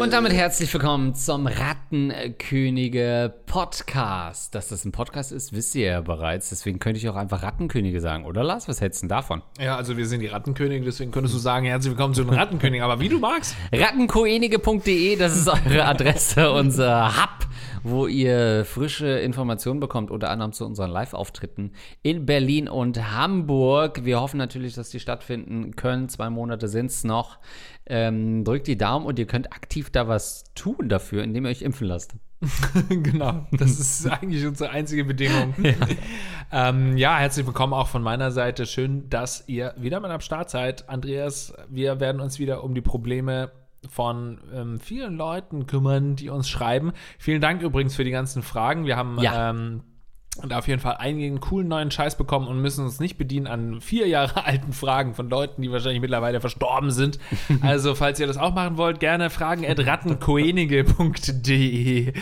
Und damit herzlich willkommen zum Rattenkönige Podcast. Dass das ein Podcast ist, wisst ihr ja bereits. Deswegen könnte ich auch einfach Rattenkönige sagen, oder Lars? Was hältst du denn davon? Ja, also wir sind die Rattenkönige, deswegen könntest du sagen, herzlich willkommen zu den Rattenkönigen, aber wie du magst. Rattenkoenige.de, das ist eure Adresse, unser Hub, wo ihr frische Informationen bekommt, unter anderem zu unseren Live-Auftritten in Berlin und Hamburg. Wir hoffen natürlich, dass die stattfinden können. Zwei Monate sind es noch. Ähm, drückt die Daumen und ihr könnt aktiv da was tun dafür, indem ihr euch impfen lasst. genau, das ist eigentlich unsere einzige Bedingung. Ja. Ähm, ja, herzlich willkommen auch von meiner Seite. Schön, dass ihr wieder mit am Start seid. Andreas, wir werden uns wieder um die Probleme von ähm, vielen Leuten kümmern, die uns schreiben. Vielen Dank übrigens für die ganzen Fragen. Wir haben Ja. ähm, und auf jeden Fall einigen coolen neuen Scheiß bekommen und müssen uns nicht bedienen an vier Jahre alten Fragen von Leuten, die wahrscheinlich mittlerweile verstorben sind. Also, falls ihr das auch machen wollt, gerne fragen at rattenkoenige.de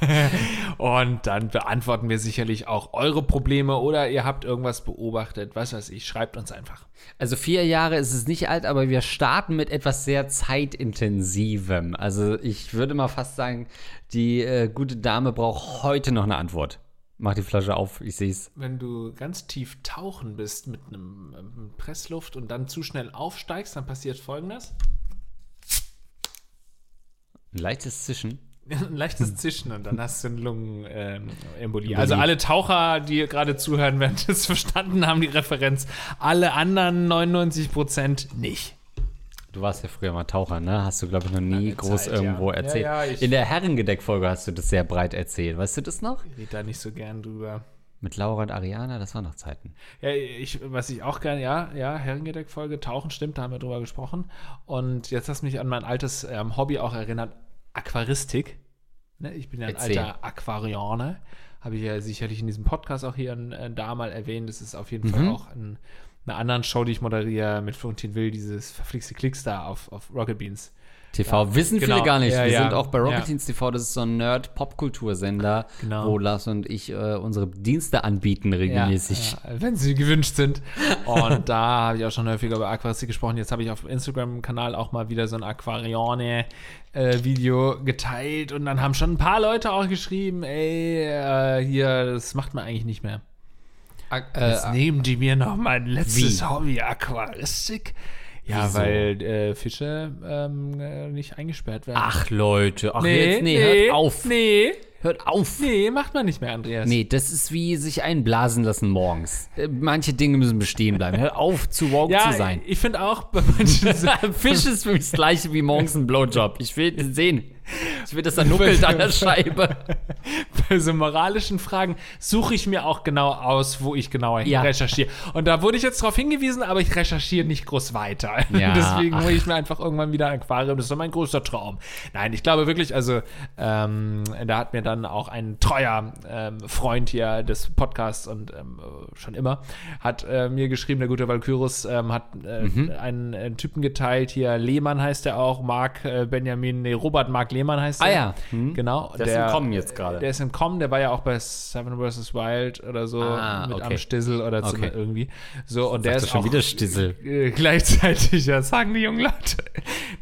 und dann beantworten wir sicherlich auch eure Probleme oder ihr habt irgendwas beobachtet, was weiß ich, schreibt uns einfach. Also vier Jahre ist es nicht alt, aber wir starten mit etwas sehr zeitintensivem. Also ich würde mal fast sagen, die äh, gute Dame braucht heute noch eine Antwort. Mach die Flasche auf, ich sehe es. Wenn du ganz tief tauchen bist mit einem ähm, Pressluft und dann zu schnell aufsteigst, dann passiert folgendes. Ein leichtes Zischen. Ein leichtes Zischen und dann hast du eine Lungenembolie. also alle Taucher, die gerade zuhören, werden das verstanden haben, die Referenz. Alle anderen 99 Prozent nicht. Du warst ja früher mal Taucher, ne? Hast du, glaube ich, noch nie groß Zeit, irgendwo ja. erzählt. Ja, ja, In der Herrengedeckfolge hast du das sehr breit erzählt. Weißt du das noch? Ich rede da nicht so gern drüber. Mit Laura und Ariana, das waren noch Zeiten. Ja, ich, was ich auch gerne, ja, ja, Herrengedeck-Folge, Tauchen, stimmt, da haben wir drüber gesprochen. Und jetzt hast du mich an mein altes ähm, Hobby auch erinnert, Aquaristik. Ne, ich bin ja ein Erzähl. alter Aquarianer. Habe ich ja sicherlich in diesem Podcast auch hier äh, da mal erwähnt. Das ist auf jeden Mhm. Fall auch in einer anderen Show, die ich moderiere mit Florentin Will, dieses verflixte Klicks da auf, auf Rocket Beans. TV wissen genau. viele gar nicht. Ja, wir ja. sind auch bei Rocket Ja. Teens TV, das ist so ein Nerd-Popkultursender, Genau. wo Lars und ich äh, unsere Dienste anbieten regelmäßig. Ja, ja, wenn sie gewünscht sind. Und da habe ich auch schon häufiger über Aquaristik gesprochen. Jetzt habe ich auf dem Instagram-Kanal auch mal wieder so ein Aquarione-Video geteilt. Und dann haben schon ein paar Leute auch geschrieben, ey, äh, hier, das macht man eigentlich nicht mehr. Jetzt nehmen die mir noch mein letztes Wie? Hobby, Aquaristik. Ja, Wieso? weil äh, Fische ähm, äh, nicht eingesperrt werden. Ach Leute, ach jetzt, nee, hört auf. Nee, Hört auf. nee, macht man nicht mehr, Andreas. Nee, das ist wie sich einblasen lassen morgens. Äh, Manche Dinge müssen bestehen bleiben. Hör auf, zu woke Ja, zu sein. ich finde auch bei manchen Fisch ist für mich das gleiche wie morgens ein Blowjob. Ich will sehen. Ich will, dass er nuckelt an der Scheibe. bei so moralischen Fragen suche ich mir auch genau aus, wo ich genauer Ja. recherchiere. Und da wurde ich jetzt darauf hingewiesen, aber ich recherchiere nicht groß weiter. Ja, Deswegen hole ich mir einfach irgendwann wieder ein Aquarium. Das ist doch mein größter Traum. Nein, ich glaube wirklich, also ähm, da hat mir dann auch ein treuer ähm, Freund hier des Podcasts und ähm, äh, schon immer, hat äh, mir geschrieben, der gute Valkyrus ähm, hat äh, Mhm. einen, äh, Typen geteilt, hier Lehmann heißt er auch, Marc äh, Benjamin, nee, Robert Marc Lehmann heißt Ah er. ja. Hm. Genau. Der ist im Kommen jetzt gerade. Der ist im Kommen, der war ja auch bei Seven vs. Wild oder so Ah, mit okay. am Stissel oder so Okay. irgendwie. So, und der ist schon auch wieder Stissel. äh, gleichzeitig, ja, sagen die jungen Leute.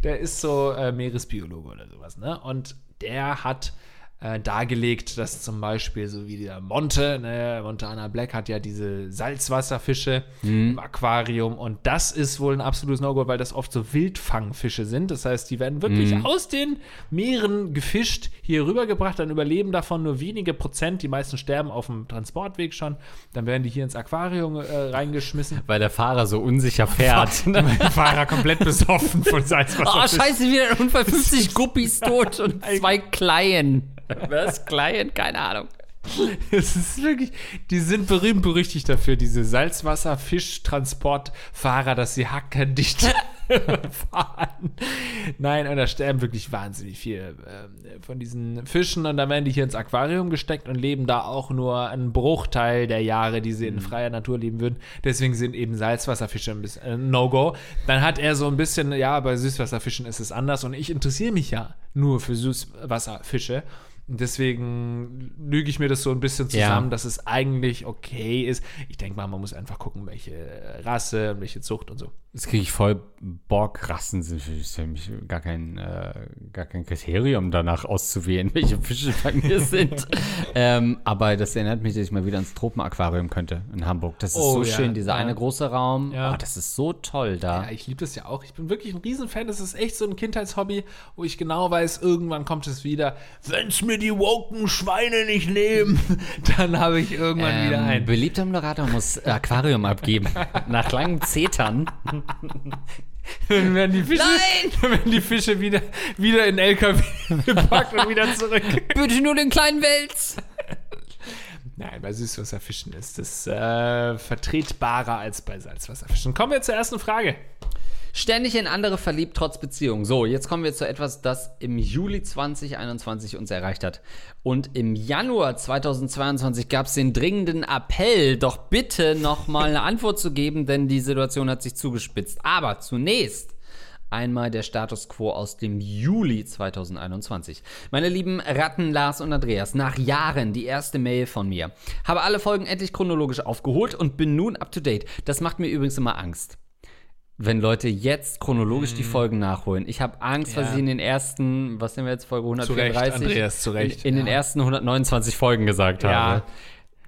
Der ist so äh, Meeresbiologe oder sowas, ne? Und der hat äh, dargelegt, dass zum Beispiel so wie der Monte, ne, Montana Black hat ja diese Salzwasserfische Mhm. im Aquarium und das ist wohl ein absolutes No-Go, weil das oft so Wildfangfische sind. Das heißt, die werden wirklich Mhm. aus den Meeren gefischt, hier rübergebracht, dann überleben davon nur wenige Prozent. Die meisten sterben auf dem Transportweg schon. Dann werden die hier ins Aquarium äh, reingeschmissen. Weil der Fahrer so unsicher fährt. Mein Fahrer komplett besoffen von Salzwasser. Oh, scheiße, wieder ein Unfall. 50 Guppies tot und zwei Kleien. Was? Kleien? Keine Ahnung. Es ist wirklich, die sind berühmt berüchtigt dafür, diese Salzwasser-Fischtransportfahrer, dass sie hackendicht fahren. Nein, und da sterben wirklich wahnsinnig viele ähm, von diesen Fischen und dann werden die hier ins Aquarium gesteckt und leben da auch nur einen Bruchteil der Jahre, die sie in freier Natur leben würden. Deswegen sind eben Salzwasserfische ein bisschen äh, No-Go. Dann hat er so ein bisschen, ja, bei Süßwasserfischen ist es anders und ich interessiere mich ja nur für Süßwasserfische. Deswegen lüge ich mir das so ein bisschen zusammen, Ja. dass es eigentlich okay ist. Ich denke mal, man muss einfach gucken, welche Rasse und welche Zucht und so. Das kriege ich voll Bock. Rassen sind für mich gar kein, äh, gar kein Kriterium, danach auszuwählen, welche Fische bei mir sind. ähm, aber das erinnert mich, dass ich mal wieder ins Tropenaquarium könnte in Hamburg. Das ist Oh, so ja, schön, dieser ja. eine große Raum. Ja. Oh, das ist so toll da. Ja, ich liebe das ja auch. Ich bin wirklich ein Riesenfan. Das ist echt so ein Kindheitshobby, wo ich genau weiß, irgendwann kommt es wieder. Wenn's mir die woken Schweine nicht nehmen, dann habe ich irgendwann wieder Ähm, ein. beliebter Moderator muss Aquarium abgeben. Nach langem Zetern. Dann werden die Fische, Nein! dann werden die Fische wieder, wieder in LKW gepackt und wieder zurück. Bitte nur den kleinen Wels. Nein, bei Süßwasserfischen ist es äh, vertretbarer als bei Salzwasserfischen. Kommen wir zur ersten Frage. Ständig in andere verliebt, trotz Beziehung. So, jetzt kommen wir zu etwas, das im Juli 2021 uns erreicht hat. Und im Januar 2022 gab es den dringenden Appell, doch bitte nochmal eine Antwort zu geben, denn die Situation hat sich zugespitzt. Aber zunächst einmal der Status quo aus dem Juli 2021. Meine lieben Ratten Lars und Andreas, nach Jahren die erste Mail von mir. Habe alle Folgen endlich chronologisch aufgeholt und bin nun up to date. Das macht mir übrigens immer Angst wenn Leute jetzt chronologisch die Folgen nachholen. Ich habe Angst, was Mhm. Ja. ich in den ersten, was sind wir jetzt, Folge Zu Recht, 134? Andreas, zu Recht. In, in den Ja. ersten 129 Folgen gesagt Ja. habe.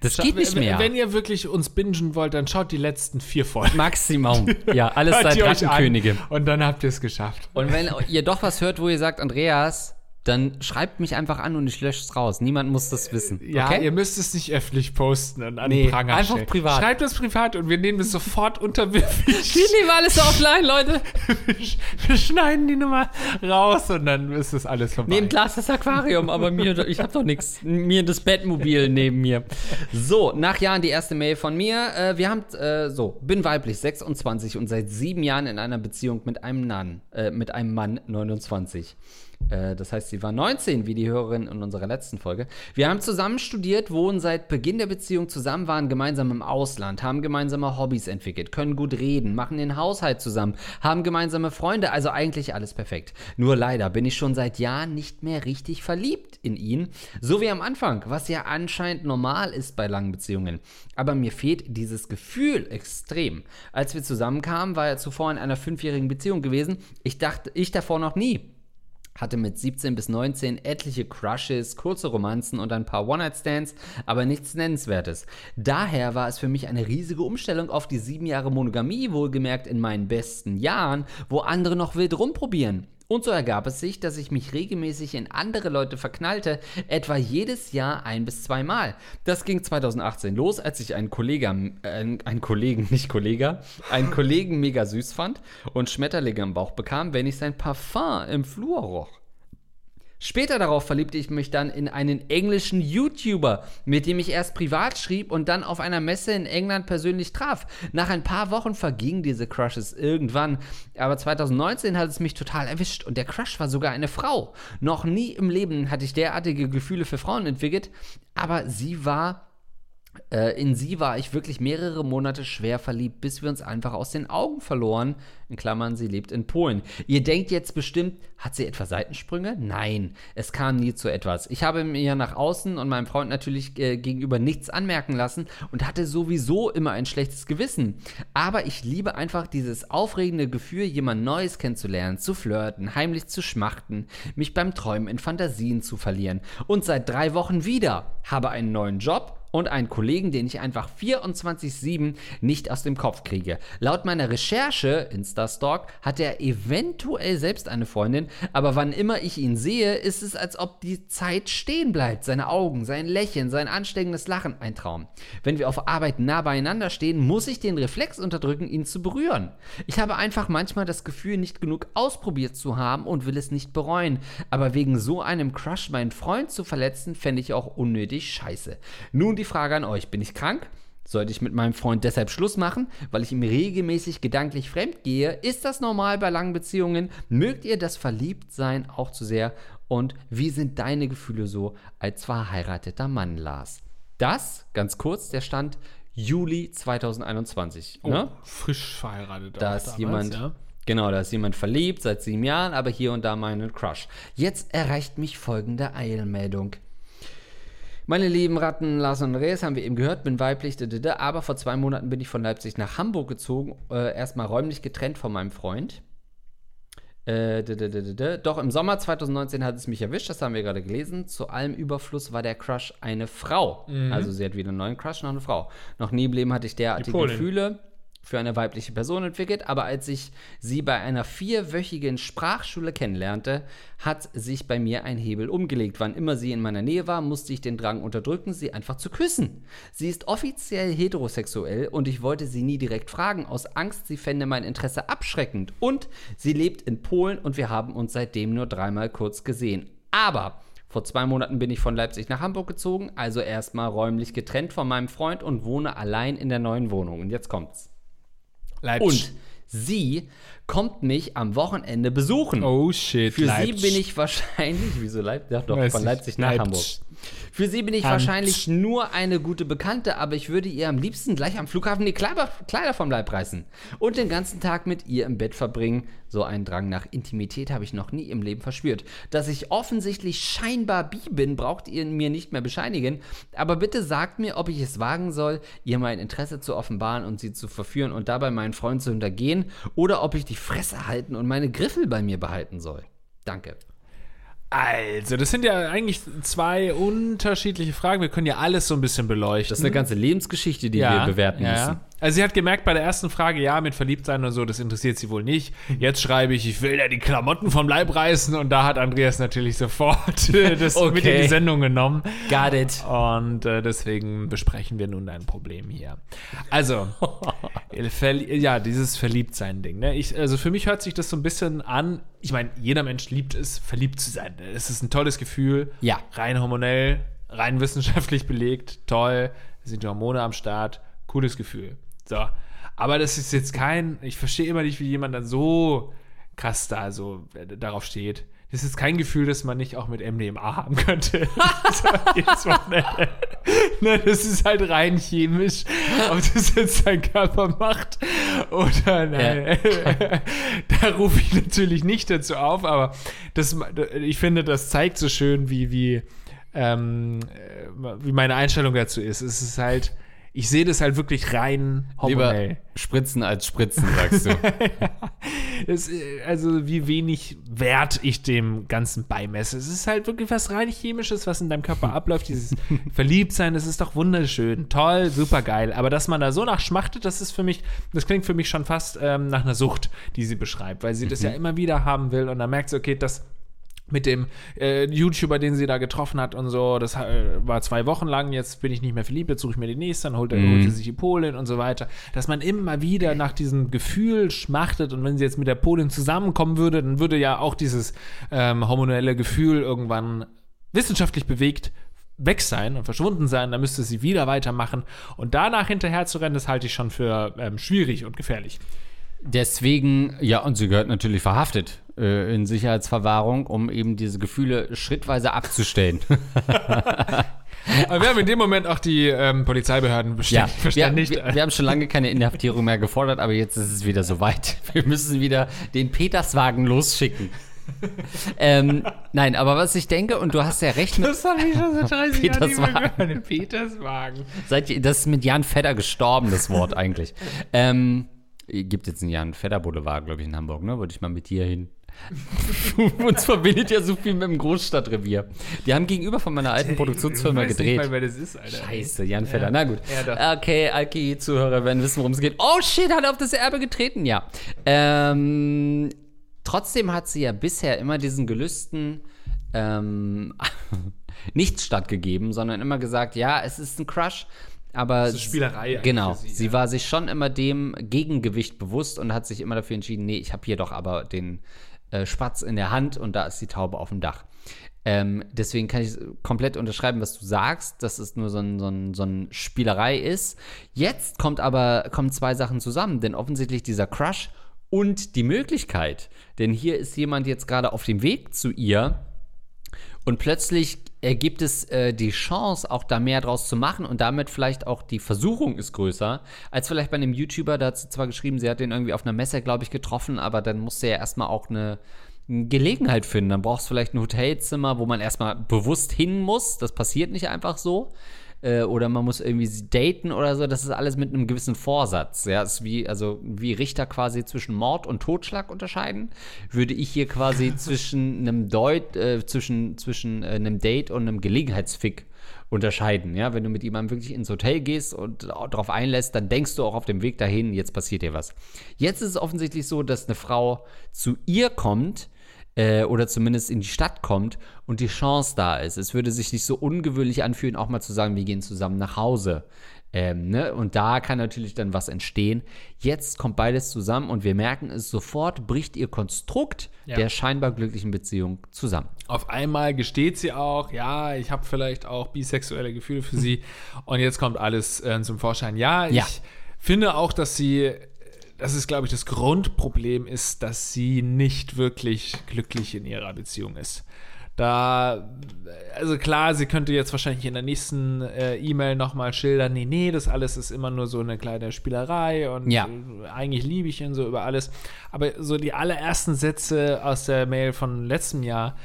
Das geht nicht mehr. Wenn ihr wirklich uns bingen wollt, dann schaut die letzten vier Folgen. Maximum. Ja, alles seit Rattenkönige. Und dann habt ihr es geschafft. Und wenn ihr doch was hört, wo ihr sagt, Andreas, dann schreibt mich einfach an und ich lösche es raus. Niemand muss das wissen. Ja, okay? ihr müsst es nicht öffentlich posten und an Nee, den Pranger einfach stellen. privat. Schreibt es privat und wir nehmen es sofort unterwürfig. Wir nehmen alles offline, Leute. wir schneiden die Nummer raus und dann ist es alles vorbei. Nehmt Glas das Aquarium, aber mir, ich habe doch nichts. Mir das Bettmobil neben mir. So, nach Jahren die erste Mail von mir. Äh, wir haben, äh, so, bin weiblich, 26 und seit sieben Jahren in einer Beziehung mit einem Mann, äh, mit einem Mann, 29. Äh, das heißt, sie war 19, wie die Hörerin in unserer letzten Folge. Wir haben zusammen studiert, wohnen seit Beginn der Beziehung zusammen, waren gemeinsam im Ausland, haben gemeinsame Hobbys entwickelt, können gut reden, machen den Haushalt zusammen, haben gemeinsame Freunde, also eigentlich alles perfekt. Nur leider bin ich schon seit Jahren nicht mehr richtig verliebt in ihn, so wie am Anfang, was ja anscheinend normal ist bei langen Beziehungen. Aber mir fehlt dieses Gefühl extrem. Als wir zusammenkamen, war er zuvor in einer fünfjährigen Beziehung gewesen. Ich dachte, ich davor noch nie hatte mit 17 bis 19 etliche Crushes, kurze Romanzen und ein paar One-Night-Stands, aber nichts Nennenswertes. Daher war es für mich eine riesige Umstellung auf die sieben Jahre Monogamie, wohlgemerkt in meinen besten Jahren, wo andere noch wild rumprobieren. Und so ergab es sich, dass ich mich regelmäßig in andere Leute verknallte, etwa jedes Jahr ein bis zweimal. Das ging 2018 los, als ich einen Kollegen, äh, einen Kollegen, nicht Kollege, einen Kollegen mega süß fand und Schmetterlinge im Bauch bekam, wenn ich sein Parfum im Flur roch. Später darauf verliebte ich mich dann in einen englischen YouTuber, mit dem ich erst privat schrieb und dann auf einer Messe in England persönlich traf. Nach ein paar Wochen vergingen diese Crushes irgendwann, aber 2019 hat es mich total erwischt und der Crush war sogar eine Frau. Noch nie im Leben hatte ich derartige Gefühle für Frauen entwickelt, aber sie war in sie war ich wirklich mehrere Monate schwer verliebt, bis wir uns einfach aus den Augen verloren. In Klammern, sie lebt in Polen. Ihr denkt jetzt bestimmt, hat sie etwa Seitensprünge? Nein, es kam nie zu etwas. Ich habe mir nach außen und meinem Freund natürlich äh, gegenüber nichts anmerken lassen und hatte sowieso immer ein schlechtes Gewissen. Aber ich liebe einfach dieses aufregende Gefühl, jemand Neues kennenzulernen, zu flirten, heimlich zu schmachten, mich beim Träumen in Fantasien zu verlieren. Und seit drei Wochen wieder habe einen neuen Job und einen Kollegen, den ich einfach 24-7 nicht aus dem Kopf kriege. Laut meiner Recherche, Instastalk, hat er eventuell selbst eine Freundin, aber wann immer ich ihn sehe, ist es, als ob die Zeit stehen bleibt. Seine Augen, sein Lächeln, sein ansteckendes Lachen, ein Traum. Wenn wir auf Arbeit nah beieinander stehen, muss ich den Reflex unterdrücken, ihn zu berühren. Ich habe einfach manchmal das Gefühl, nicht genug ausprobiert zu haben und will es nicht bereuen. Aber wegen so einem Crush meinen Freund zu verletzen, fände ich auch unnötig scheiße. Nun die Frage an euch, bin ich krank? Sollte ich mit meinem Freund deshalb Schluss machen, weil ich ihm regelmäßig gedanklich fremd gehe? Ist das normal bei langen Beziehungen? Mögt ihr das Verliebtsein auch zu sehr? Und wie sind deine Gefühle so als verheirateter Mann, Lars? Das, ganz kurz, der Stand Juli 2021. Oh, Ne? frisch verheiratet. Da ist damals, jemand, Ja. genau, da ist jemand verliebt seit sieben Jahren, aber hier und da mal einen Crush. Jetzt erreicht mich folgende Eilmeldung. Meine lieben Ratten, Lars und Andreas, haben wir eben gehört, bin weiblich, aber vor zwei Monaten bin ich von Leipzig nach Hamburg gezogen, äh, erstmal räumlich getrennt von meinem Freund. Äh. Doch im Sommer 2019 hat es mich erwischt, das haben wir gerade gelesen. Zu allem Überfluss war der Crush eine Frau. Also sie hat wieder einen neuen Crush, noch eine Frau. Noch nie im Leben hatte ich derartige. Gefühle für eine weibliche Person entwickelt, aber als ich sie bei einer vierwöchigen Sprachschule kennenlernte, hat sich bei mir ein Hebel umgelegt. Wann immer sie in meiner Nähe war, musste ich den Drang unterdrücken, sie einfach zu küssen. Sie ist offiziell heterosexuell und ich wollte sie nie direkt fragen, aus Angst, sie fände mein Interesse abschreckend. Und sie lebt in Polen und wir haben uns seitdem nur dreimal kurz gesehen. Aber vor zwei Monaten bin ich von Leipzig nach Hamburg gezogen, also erstmal räumlich getrennt von meinem Freund und wohne allein in der neuen Wohnung. Und jetzt kommt's. Leipzig. Und sie kommt mich am Wochenende besuchen. oh shit, Für Leipzig. sie bin ich wahrscheinlich, wieso Leipzig? Ja, doch, Weiß von. Leipzig nach Leipzig. Hamburg. Für sie bin ich Hand. wahrscheinlich nur eine gute Bekannte, aber ich würde ihr am liebsten gleich am Flughafen die Kleider, Kleider vom Leib reißen und den ganzen Tag mit ihr im Bett verbringen. So einen Drang nach Intimität habe ich noch nie im Leben verspürt. Dass ich offensichtlich scheinbar bi bin, braucht ihr mir nicht mehr bescheinigen. Aber bitte sagt mir, ob ich es wagen soll, ihr mein Interesse zu offenbaren und sie zu verführen und dabei meinen Freund zu hintergehen oder ob ich die Fresse halten und meine Griffel bei mir behalten soll. Danke. Also, das sind ja eigentlich zwei unterschiedliche Fragen. Wir können ja alles so ein bisschen beleuchten. Das ist eine ganze Lebensgeschichte, die wir bewerten ja, müssen. Also sie hat gemerkt bei der ersten Frage, ja, mit Verliebtsein und so, das interessiert sie wohl nicht. Jetzt schreibe ich, ich will ja die Klamotten vom Leib reißen und da hat Andreas natürlich sofort äh, das Okay. mit in die Sendung genommen. Got it. Und äh, deswegen besprechen wir nun dein Problem hier. Also, ja, dieses Verliebtsein-Ding. Ne? Ich, also für mich hört sich das so ein bisschen an. Ich meine, jeder Mensch liebt es, verliebt zu sein. Es ist ein tolles Gefühl. Ja. Rein hormonell, rein wissenschaftlich belegt. Toll. Es sind die Hormone am Start. Cooles Gefühl. So. Aber das ist jetzt kein. Ich verstehe immer nicht, wie jemand dann so krass da so äh, darauf steht. Das ist kein Gefühl, das man nicht auch mit MDMA haben könnte. so, Wochenende. ne, das ist halt rein chemisch, ob das jetzt dein Körper macht oder nein. da rufe ich natürlich nicht dazu auf, aber das, ich finde, das zeigt so schön, wie, wie, ähm, äh, wie meine Einstellung dazu ist. Es ist halt, ich sehe das halt wirklich rein hormonell. Lieber Spritzen als Spritzen, sagst du. Es, äh, also wie wenig Wert ich dem Ganzen beimesse. Es ist halt wirklich was rein chemisches, was in deinem Körper abläuft. Dieses Verliebtsein, das ist doch wunderschön, toll, super geil. Aber dass man da so nach schmachtet, das ist für mich, das klingt für mich schon fast ähm, nach einer Sucht, die sie beschreibt, weil sie das ja immer wieder haben will und dann merkt sie, okay, das mit dem äh, YouTuber, den sie da getroffen hat und so, das äh, war zwei Wochen lang, jetzt bin ich nicht mehr verliebt, jetzt suche ich mir den nächsten, dann holt, er holt sie sich die Polin und so weiter. Dass man immer wieder nach diesem Gefühl schmachtet. Und wenn sie jetzt mit der Polin zusammenkommen würde, dann würde ja auch dieses ähm, hormonelle Gefühl irgendwann wissenschaftlich bewegt weg sein und verschwunden sein, dann müsste sie wieder weitermachen. Und danach hinterher zu rennen, das halte ich schon für ähm, schwierig und gefährlich. Deswegen, ja, und sie gehört natürlich verhaftet äh, in Sicherheitsverwahrung, um eben diese Gefühle schrittweise abzustellen. Aber wir haben in dem Moment auch die ähm, Polizeibehörden ja, bestätigt. wir, wir, wir haben schon lange keine Inhaftierung mehr gefordert, aber jetzt ist es wieder soweit. Wir müssen wieder den Peterswagen losschicken. ähm, nein, aber was ich denke, und du hast ja recht, mit, Das habe ich schon seit 30 Jahren nicht mehr Peterswagen. gehört. Peterswagen. seit, das ist mit Jan Fedder gestorben, das Wort eigentlich. ähm, gibt jetzt einen Jan Fedder Boulevard, glaube ich, in Hamburg, ne? Würde ich mal mit dir hin. Uns verbindet ja so viel mit dem Großstadtrevier. Die haben gegenüber von meiner alten Produktionsfirma Ich weiß gedreht. Nicht mal, wer das ist, Alter. Scheiße, Jan Fedder. Na gut. Ja, okay, Alki-Zuhörer werden wissen, worum es geht. Oh shit, hat er auf das Erbe getreten? Ja. Ähm, trotzdem hat sie ja bisher immer diesen Gelüsten ähm, nichts stattgegeben, sondern immer gesagt, ja, es ist ein Crush, aber ist Spielerei genau, sie, sie ja. war sich schon immer dem Gegengewicht bewusst und hat sich immer dafür entschieden, nee, ich habe hier doch aber den äh, Spatz in der Hand und da ist die Taube auf dem Dach. Ähm, deswegen kann ich komplett unterschreiben, was du sagst, dass es nur so ein, so ein, so ein Spielerei ist. Jetzt kommt aber kommen zwei Sachen zusammen, denn offensichtlich dieser Crush und die Möglichkeit, denn hier ist jemand jetzt gerade auf dem Weg zu ihr und plötzlich ergibt es äh, die Chance, auch da mehr draus zu machen und damit vielleicht auch die Versuchung ist größer, als vielleicht bei einem YouTuber, da hat sie zwar geschrieben, sie hat den irgendwie auf einer Messe, glaube ich, getroffen, aber dann musste er erstmal auch eine Gelegenheit finden. Dann brauchst du vielleicht ein Hotelzimmer, wo man erstmal bewusst hin muss. Das passiert nicht einfach so. Äh, oder man muss irgendwie daten oder so. Das ist alles mit einem gewissen Vorsatz. Ja, ist wie, also wie Richter quasi zwischen Mord und Totschlag unterscheiden, würde ich hier quasi zwischen einem Deut, äh, zwischen, zwischen äh, einem Date und einem Gelegenheitsfick unterscheiden. Ja, wenn du mit jemandem wirklich ins Hotel gehst und darauf einlässt, dann denkst du auch auf dem Weg dahin, jetzt passiert dir was. Jetzt ist es offensichtlich so, dass eine Frau zu ihr kommt äh, oder zumindest in die Stadt kommt und die Chance da ist. Es würde sich nicht so ungewöhnlich anfühlen, auch mal zu sagen, wir gehen zusammen nach Hause. Ähm, ne? Und da kann natürlich dann was entstehen. Jetzt kommt beides zusammen und wir merken es sofort, bricht ihr Konstrukt Ja. der scheinbar glücklichen Beziehung zusammen. Auf einmal gesteht sie auch, ja, ich habe vielleicht auch bisexuelle Gefühle für sie. Und jetzt kommt alles äh, zum Vorschein. Ja, ich Ja. finde auch, dass sie, das ist, glaube ich, das Grundproblem ist, dass sie nicht wirklich glücklich in ihrer Beziehung ist. Da, also klar, sie könnte jetzt wahrscheinlich in der nächsten äh, E-Mail nochmal schildern, nee, nee, das alles ist immer nur so eine kleine Spielerei und Ja. eigentlich liebe ich ihn so über alles. Aber so die allerersten Sätze aus der Mail von letztem Jahr,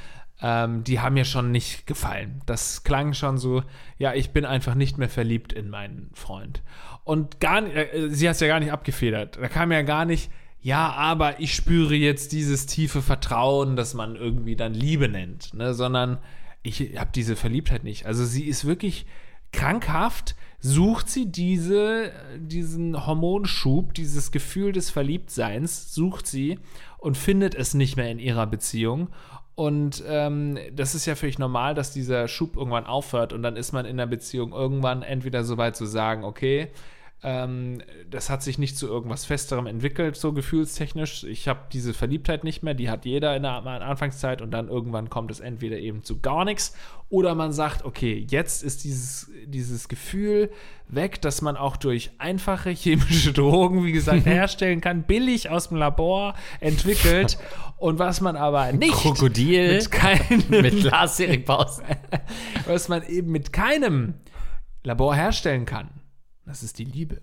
ähm, die haben mir schon nicht gefallen. Das klang schon so, ja, ich bin einfach nicht mehr verliebt in meinen Freund. Und gar nicht, äh, sie hat es ja gar nicht abgefedert. Da kam ja gar nicht, ja, aber ich spüre jetzt dieses tiefe Vertrauen, das man irgendwie dann Liebe nennt, ne? sondern ich habe diese Verliebtheit nicht. Also sie ist wirklich krankhaft, sucht sie diese, diesen Hormonschub, dieses Gefühl des Verliebtseins, sucht sie und findet es nicht mehr in ihrer Beziehung. Und ähm, das ist ja völlig normal, dass dieser Schub irgendwann aufhört und dann ist man in der Beziehung irgendwann entweder so weit zu sagen, okay, ähm, das hat sich nicht zu irgendwas Festerem entwickelt, so gefühlstechnisch. Ich habe diese Verliebtheit nicht mehr, die hat jeder in der Anfangszeit und dann irgendwann kommt es entweder eben zu gar nichts oder man sagt, okay, jetzt ist dieses, dieses Gefühl weg, dass man auch durch einfache chemische Drogen, wie gesagt, herstellen kann, billig aus dem Labor entwickelt und was man aber nicht Krokodil mit keinem mit Paus. was man eben mit keinem Labor herstellen kann. Das ist die Liebe.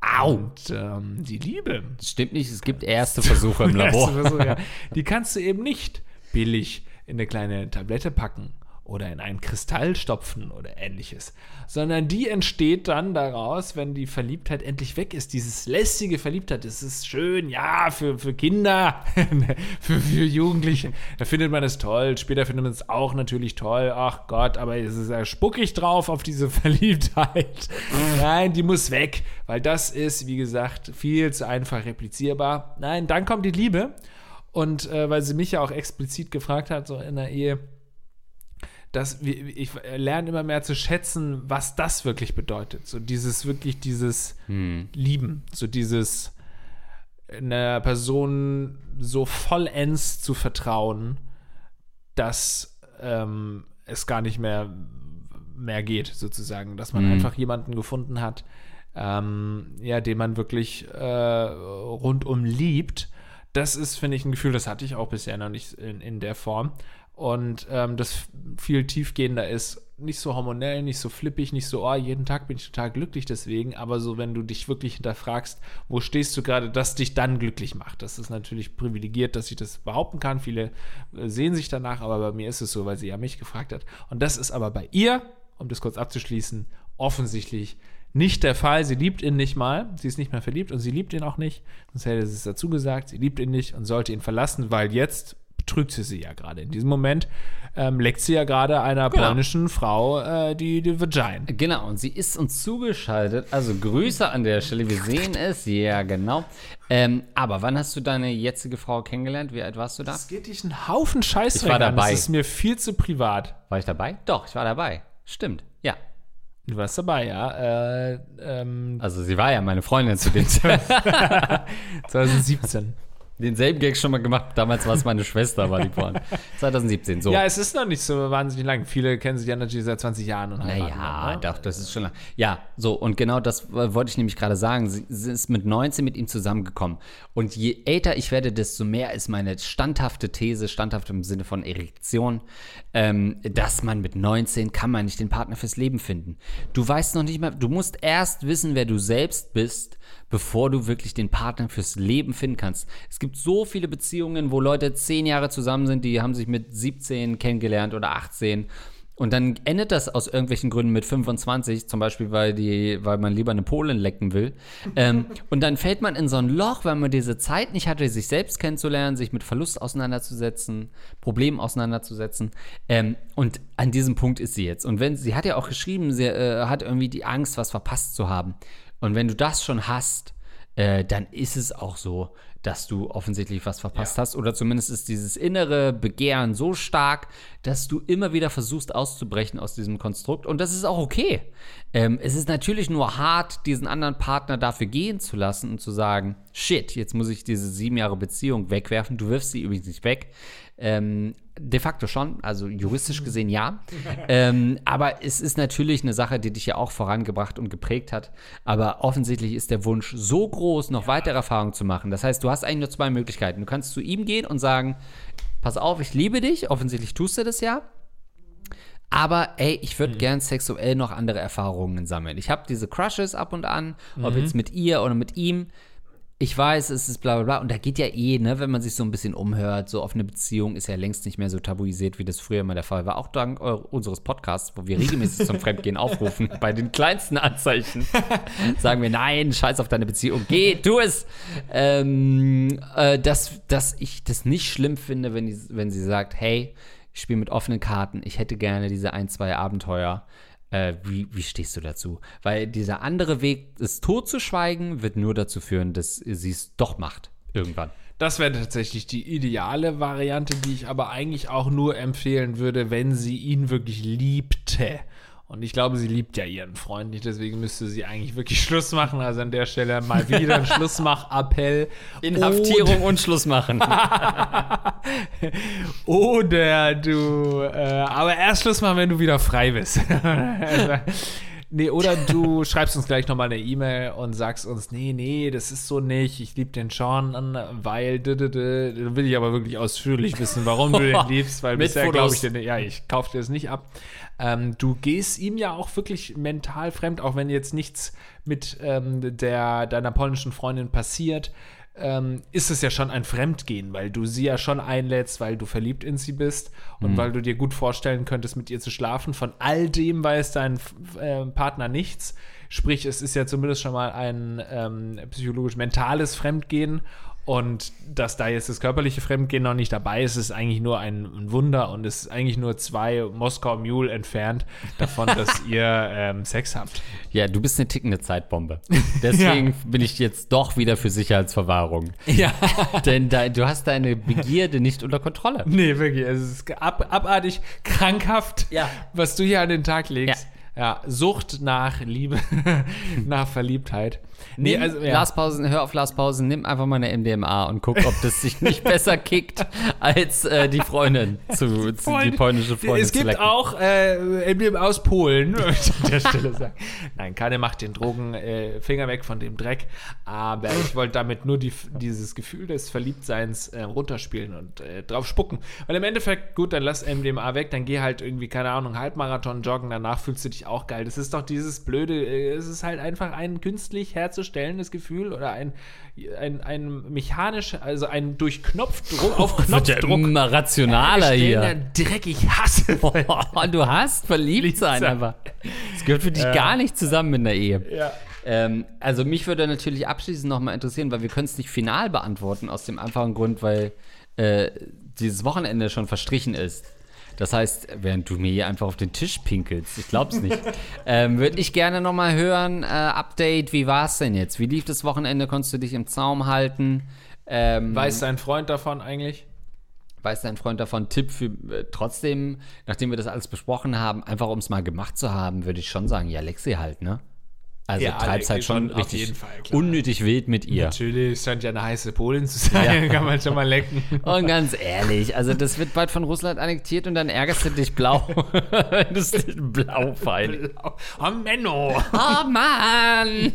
Au! Und ähm, die Liebe, Das stimmt nicht, es gibt erste Versuche im Labor. Versuch, ja. die kannst du eben nicht billig in eine kleine Tablette packen oder in einen Kristall stopfen oder ähnliches, sondern die entsteht dann daraus, wenn die Verliebtheit endlich weg ist. Dieses lästige Verliebtheit, das ist schön, ja, für, für Kinder, für, für Jugendliche, da findet man es toll. Später findet man es auch natürlich toll. Ach Gott, aber es ist ja spuckig drauf auf diese Verliebtheit. Nein, die muss weg, weil das ist, wie gesagt, viel zu einfach replizierbar. Nein, dann kommt die Liebe. Und äh, weil sie mich ja auch explizit gefragt hat, so in der Ehe, dass wir, ich lerne immer mehr zu schätzen, was das wirklich bedeutet. So dieses wirklich dieses Lieben, so dieses einer Person so vollends zu vertrauen, dass ähm, es gar nicht mehr mehr geht, sozusagen, dass man einfach jemanden gefunden hat, ähm, ja, den man wirklich äh, rundum liebt. Das ist, finde ich, ein Gefühl, das hatte ich auch bisher noch nicht in, in der Form. Und ähm, das viel tiefgehender ist, nicht so hormonell, nicht so flippig, nicht so, oh, jeden Tag bin ich total glücklich deswegen, aber so, wenn du dich wirklich hinterfragst, wo stehst du gerade, dass dich dann glücklich macht. Das ist natürlich privilegiert, dass ich das behaupten kann. Viele äh, sehen sich danach, aber bei mir ist es so, weil sie ja mich gefragt hat. Und das ist aber bei ihr, um das kurz abzuschließen, offensichtlich nicht der Fall. Sie liebt ihn nicht mal. Sie ist nicht mehr verliebt und sie liebt ihn auch nicht. Sonst hätte sie es dazu gesagt. Sie liebt ihn nicht und sollte ihn verlassen, weil jetzt betrügt sie sie ja gerade. In diesem Moment ähm, leckt sie ja gerade einer Genau. polnischen Frau äh, die, die Vagina. Genau, und sie ist uns zugeschaltet. Also Grüße an der Stelle. Wir sehen es. Ja, genau. Ähm, aber wann hast du deine jetzige Frau kennengelernt? Wie alt warst du da? Das geht dich einen Haufen Scheiß Ich war dabei. Das ist mir viel zu privat. War ich dabei? Doch, ich war dabei. Stimmt. Ja. Du warst dabei, ja. Äh, ähm, Also sie war ja meine Freundin zu dem Zeitpunkt. 2017. Denselben Gag schon mal gemacht. Damals war es meine Schwester, war die Porn. 2017, so. ja, es ist noch nicht so wahnsinnig lang. Viele kennen sich ja natürlich seit 20 Jahren. Und Naja, ne? doch, das ist schon lang. Ja, so, und genau das wollte ich nämlich gerade sagen. Sie, sie ist mit 19 mit ihm zusammengekommen. Und je älter ich werde, desto mehr ist meine standhafte These, standhaft im Sinne von Erektion, ähm, dass man mit 19 kann man nicht den Partner fürs Leben finden. Du weißt noch nicht mal, du musst erst wissen, wer du selbst bist, bevor du wirklich den Partner fürs Leben finden kannst. Es gibt so viele Beziehungen, wo Leute zehn Jahre zusammen sind, die haben sich mit 17 kennengelernt oder 18 und dann endet das aus irgendwelchen Gründen mit 25, zum Beispiel, weil, die, weil man lieber eine Polin lecken will. ähm, und dann fällt man in so ein Loch, weil man diese Zeit nicht hatte, sich selbst kennenzulernen, sich mit Verlust auseinanderzusetzen, Problemen auseinanderzusetzen. Ähm, und an diesem Punkt ist sie jetzt. Und wenn sie hat ja auch geschrieben, sie äh, hat irgendwie die Angst, was verpasst zu haben. Und wenn du das schon hast, äh, dann ist es auch so, dass du offensichtlich was verpasst Ja. hast. Oder zumindest ist dieses innere Begehren so stark, dass du immer wieder versuchst auszubrechen aus diesem Konstrukt. Und das ist auch okay. Ähm, es ist natürlich nur hart, diesen anderen Partner dafür gehen zu lassen und zu sagen, shit, jetzt muss ich diese sieben Jahre Beziehung wegwerfen. Du wirfst sie übrigens nicht weg. Ähm, de facto schon, also juristisch gesehen ja. ähm, aber es ist natürlich eine Sache, die dich ja auch vorangebracht und geprägt hat. Aber offensichtlich ist der Wunsch so groß, noch weitere Erfahrungen zu machen. Das heißt, du hast eigentlich nur zwei Möglichkeiten. Du kannst zu ihm gehen und sagen, pass auf, ich liebe dich. Offensichtlich tust du das ja. Aber ey, ich würde gern sexuell noch andere Erfahrungen sammeln. Ich habe diese Crushes ab und an, ob jetzt mit ihr oder mit ihm. Ich weiß, es ist bla bla bla. Und da geht ja eh, ne, wenn man sich so ein bisschen umhört, so offene Beziehung ist ja längst nicht mehr so tabuisiert, wie das früher mal der Fall war. Auch dank eu- unseres Podcasts, wo wir regelmäßig zum Fremdgehen aufrufen. Bei den kleinsten Anzeichen sagen wir, nein, scheiß auf deine Beziehung, geh, tu es. Ähm, äh, dass, dass ich das nicht schlimm finde, wenn, die, wenn sie sagt, hey, ich spiele mit offenen Karten, ich hätte gerne diese ein, zwei Abenteuer. Äh, wie, wie stehst du dazu? Weil dieser andere Weg, es totzuschweigen, wird nur dazu führen, dass sie es doch macht. Irgendwann. Das wäre tatsächlich die ideale Variante, die ich aber eigentlich auch nur empfehlen würde, wenn sie ihn wirklich liebte. Und ich glaube, sie liebt ja ihren Freund nicht, deswegen müsste sie eigentlich wirklich Schluss machen. Also an der Stelle mal wieder ein Schlussmachappell. Inhaftierung und Schluss machen. Oder du, äh, aber erst Schluss machen, wenn du wieder frei bist. also, nee, oder du schreibst uns gleich nochmal eine E-Mail und sagst uns, nee, nee, das ist so nicht, ich liebe den Sean, weil, d -d -d, dann will ich aber wirklich ausführlich wissen, warum du den liebst, weil bisher glaube ich dir, ja, ich kaufe dir das nicht ab. Ähm, du gehst ihm ja auch wirklich mental fremd, auch wenn jetzt nichts mit ähm, der, deiner polnischen Freundin passiert ähm, ist es ja schon ein Fremdgehen, weil du sie ja schon einlädst, weil du verliebt in sie bist und weil du dir gut vorstellen könntest, mit ihr zu schlafen. Von all dem weiß dein äh, Partner nichts. Sprich, es ist ja zumindest schon mal ein ähm, psychologisch-mentales Fremdgehen. Und dass da jetzt das körperliche Fremdgehen noch nicht dabei ist, ist eigentlich nur ein, Wunder und ist eigentlich nur zwei Moskau Mule entfernt davon, dass ihr ähm, Sex habt. Ja, du bist eine tickende Zeitbombe. Deswegen bin ich jetzt doch wieder für Sicherheitsverwahrung. Ja. Denn da, du hast deine Begierde nicht unter Kontrolle. Nee, wirklich. Es ist ab, abartig, krankhaft, Ja. was du hier an den Tag legst. Ja, Sucht nach Liebe, nach Verliebtheit. Nee, Nimm also, ja. Lars Pausen, hör auf Lars Pausen, nimm einfach mal eine MDMA und guck, ob das sich nicht besser kickt, als äh, die Freundin zu, zu die polnische Freundin Es gibt auch äh, MDMA aus Polen, möchte ich an der Stelle sagen. Nein, keine macht den Drogen äh, Finger weg von dem Dreck. Aber ich wollte damit nur die, dieses Gefühl des Verliebtseins äh, runterspielen und äh, drauf spucken. Weil im Endeffekt, gut, dann lass MDMA weg, dann geh halt irgendwie, keine Ahnung, Halbmarathon joggen, danach fühlst du dich auch geil. Das ist doch dieses blöde, äh, es ist halt einfach ein künstlich herzustellendes Gefühl oder ein, ein, ein mechanisch, also ein durch Knopfdruck, auf Wird ja Knopfdruck. immer rationaler hier. Dreck, ich hasse du hast verliebt sein einfach. Das gehört für dich gar nicht zusammen in der Ehe. Ja. Ähm, also mich würde natürlich abschließend nochmal interessieren, weil wir können es nicht final beantworten, aus dem einfachen Grund, weil äh, dieses Wochenende schon verstrichen ist. Das heißt, während du mir hier einfach auf den Tisch pinkelst, ich glaub's nicht, ähm, würde ich gerne nochmal hören, äh, Update, wie war's denn jetzt? Wie lief das Wochenende? Konntest du dich im Zaum halten? Ähm, Weiß dein Freund davon eigentlich? weiß dein Freund davon, Tipp für äh, trotzdem, nachdem wir das alles besprochen haben, einfach um es mal gemacht zu haben, würde ich schon sagen, ja, Lexi halt, ne? Also Ja, treib's halt schon schon richtig jeden Fall, unnötig wild mit ihr. Natürlich scheint ja eine heiße Polin zu sein, Ja. kann man schon mal lecken. Und ganz ehrlich, also das wird bald von Russland annektiert und dann ärgerst du dich blau. das ist blau fein. Oh, Menno! Oh Mann!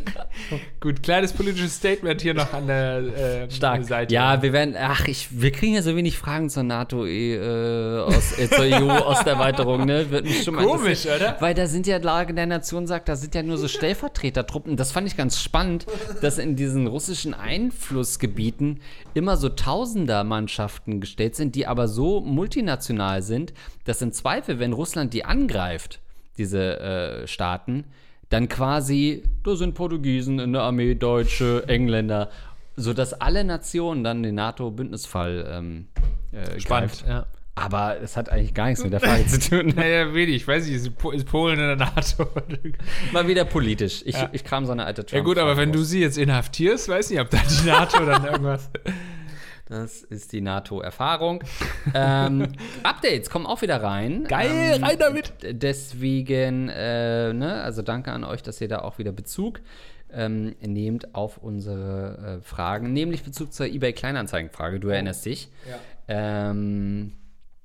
Gut, kleines politisches Statement hier noch an der äh, Stark. Seite. Ja, wir werden, ach, ich, wir kriegen ja so wenig Fragen zur NATO, eh, äh, aus, äh, zur EU aus der Erweiterung, ne? Wird mich schon mal Komisch, oder? Weil da sind ja, Lage der Nation sagt, da sind ja nur so Stellvertreter Stellvertretertruppen. Das fand ich ganz spannend, dass in diesen russischen Einflussgebieten immer so Tausender-Mannschaften gestellt sind, die aber so multinational sind, dass im Zweifel, wenn Russland die angreift, diese äh, Staaten, dann quasi, da sind Portugiesen in der Armee, Deutsche, Engländer, sodass alle Nationen dann den NATO-Bündnisfall ähm, äh, greift. ja. Aber es hat eigentlich gar nichts mit der Frage zu tun. Naja, wenig. Ich weiß nicht, ist Po- ist Polen in der NATO? Mal wieder politisch. Ich, Ja. ich kram so eine alte Trump ja gut, aber wenn du sie jetzt inhaftierst, weiß nicht, ob da die NATO dann irgendwas... Das ist die NATO-Erfahrung. ähm, Updates kommen auch wieder rein. Geil, ähm, rein damit. Deswegen, äh, ne, also danke an euch, dass ihr da auch wieder Bezug ähm, nehmt auf unsere äh, Fragen, nämlich Bezug zur eBay Kleinanzeigen-Frage. Du erinnerst dich. Ähm,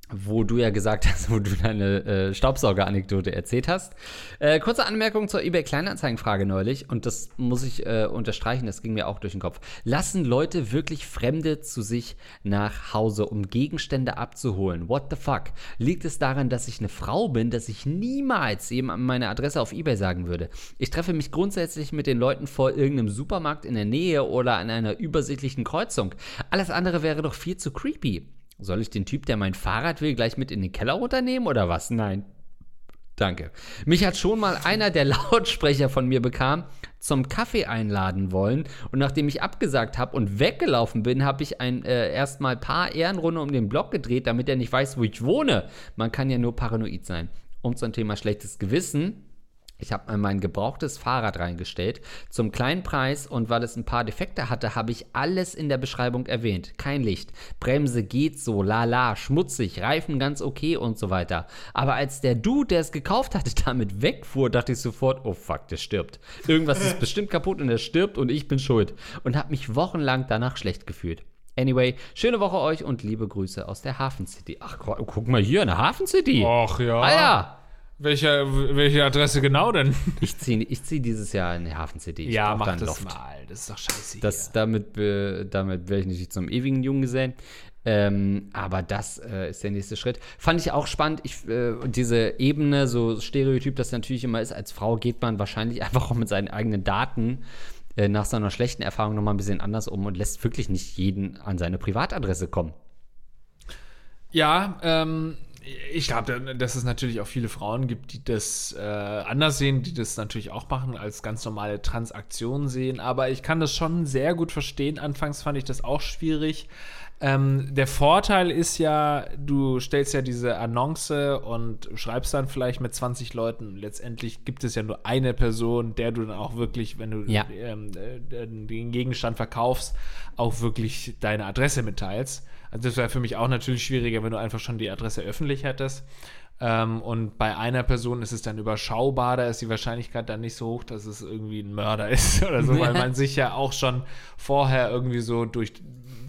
wo du ja gesagt hast, wo du deine äh, Staubsauger-Anekdote erzählt hast. Äh, kurze Anmerkung zur eBay Kleinanzeigen-Frage neulich und das muss ich äh, unterstreichen, das ging mir auch durch den Kopf. Lassen Leute wirklich Fremde zu sich nach Hause, um Gegenstände abzuholen? What the fuck? Liegt es daran, dass ich eine Frau bin, dass ich niemals eben meine Adresse auf eBay sagen würde? Ich treffe mich grundsätzlich mit den Leuten vor irgendeinem Supermarkt in der Nähe oder an einer übersichtlichen Kreuzung. Alles andere wäre doch viel zu creepy. Soll ich den Typ, der mein Fahrrad will, gleich mit in den Keller runternehmen oder was? Nein. Danke. Mich hat schon mal einer, der Lautsprecher von mir bekam, zum Kaffee einladen wollen. Und nachdem ich abgesagt habe und weggelaufen bin, habe ich ein äh, erstmal ein paar Ehrenrunde um den Block gedreht, damit er nicht weiß, wo ich wohne. Man kann ja nur paranoid sein. Und zum Thema schlechtes Gewissen. Ich habe mal mein gebrauchtes Fahrrad reingestellt zum kleinen Preis und weil es ein paar Defekte hatte, habe ich alles in der Beschreibung erwähnt. Kein Licht, Bremse geht so, lala, schmutzig, Reifen ganz okay und so weiter. Aber als der Dude, der es gekauft hatte, damit wegfuhr, dachte ich sofort, oh fuck, der stirbt. Irgendwas ist bestimmt kaputt und er stirbt und ich bin schuld. Und habe mich wochenlang danach schlecht gefühlt. Anyway, schöne Woche euch und liebe Grüße aus der Hafen City. Ach, gu- guck mal hier, eine Hafen City. Och ja. Alter! Welche, welche Adresse genau denn? Ich ziehe ich zieh dieses Jahr in die Hafen City. Ich ja, mach das Loft. mal. Das ist doch scheiße. Das, damit damit werde ich nicht zum ewigen Junggesellen. Ähm, aber das äh, ist der nächste Schritt. Fand ich auch spannend. Ich, äh, diese Ebene, so Stereotyp, das natürlich immer ist, als Frau geht man wahrscheinlich einfach auch mit seinen eigenen Daten äh, nach so einer schlechten Erfahrung nochmal ein bisschen anders um und lässt wirklich nicht jeden an seine Privatadresse kommen. Ja, ähm, ich glaube, dass es natürlich auch viele Frauen gibt, die das äh, anders sehen, die das natürlich auch machen, als ganz normale Transaktionen sehen. Aber ich kann das schon sehr gut verstehen. Anfangs fand ich das auch schwierig. Ähm, der Vorteil ist ja, du stellst ja diese Annonce und schreibst dann vielleicht mit 20 Leuten. Letztendlich gibt es ja nur eine Person, der du dann auch wirklich, wenn du Ja. ähm, äh, den Gegenstand verkaufst, auch wirklich deine Adresse mitteilst. Also das wäre für mich auch natürlich schwieriger, wenn du einfach schon die Adresse öffentlich hättest. Ähm, und bei einer Person ist es dann überschaubar, da ist die Wahrscheinlichkeit dann nicht so hoch, dass es irgendwie ein Mörder ist oder so, weil man sich ja auch schon vorher irgendwie so durch